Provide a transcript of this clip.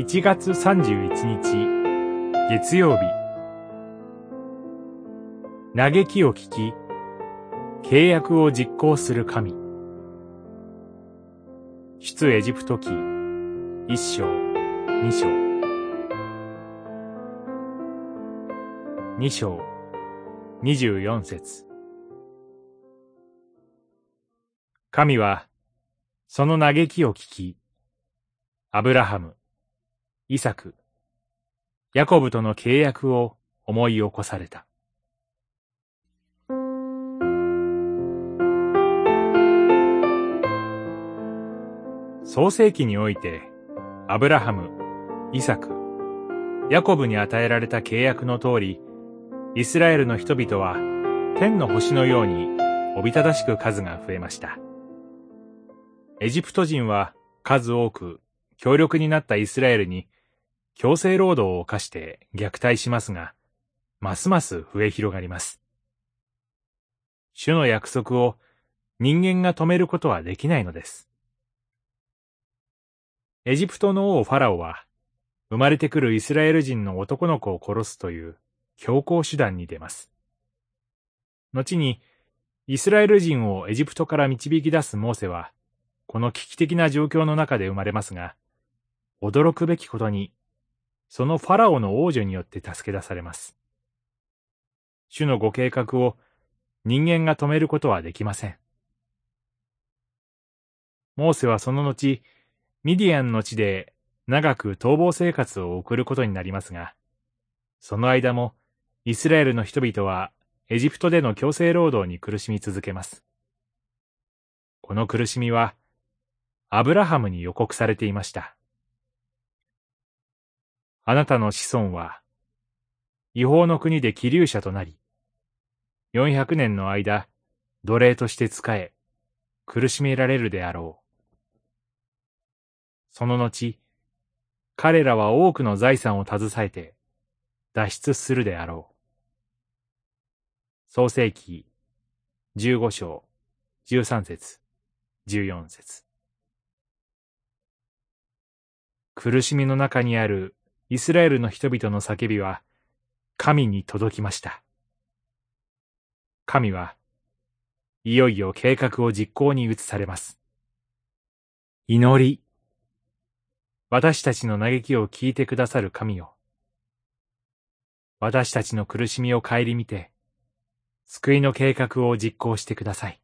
1月31日月曜日。嘆きを聞き契約を実行する神。出エジプト記一章二章。二章二十四節。神はその嘆きを聞きアブラハムイサク、ヤコブとの契約を思い起こされた。創世記において、アブラハム、イサク、ヤコブに与えられた契約の通り、イスラエルの人々は天の星のようにおびただしく数が増えました。エジプト人は数多く強力になったイスラエルに強制労働を犯して虐待しますが、ますます増え広がります。主の約束を人間が止めることはできないのです。エジプトの王ファラオは、生まれてくるイスラエル人の男の子を殺すという強行手段に出ます。後に、イスラエル人をエジプトから導き出すモーセは、この危機的な状況の中で生まれますが、驚くべきことにそのファラオの王女によって助け出されます。主のご計画を人間が止めることはできません。モーセはその後、ミディアンの地で長く逃亡生活を送ることになりますが、その間もイスラエルの人々はエジプトでの強制労働に苦しみ続けます。この苦しみは、アブラハムに予告されていました。あなたの子孫は、違法の国で気流者となり、400年の間、奴隷として仕え、苦しめられるであろう。その後、彼らは多くの財産を携えて、脱出するであろう。創世記15章13節14節苦しみの中にあるイスラエルの人々の叫びは神に届きました。神はいよいよ計画を実行に移されます。祈り。私たちの嘆きを聞いてくださる神よ。私たちの苦しみを顧みて、救いの計画を実行してください。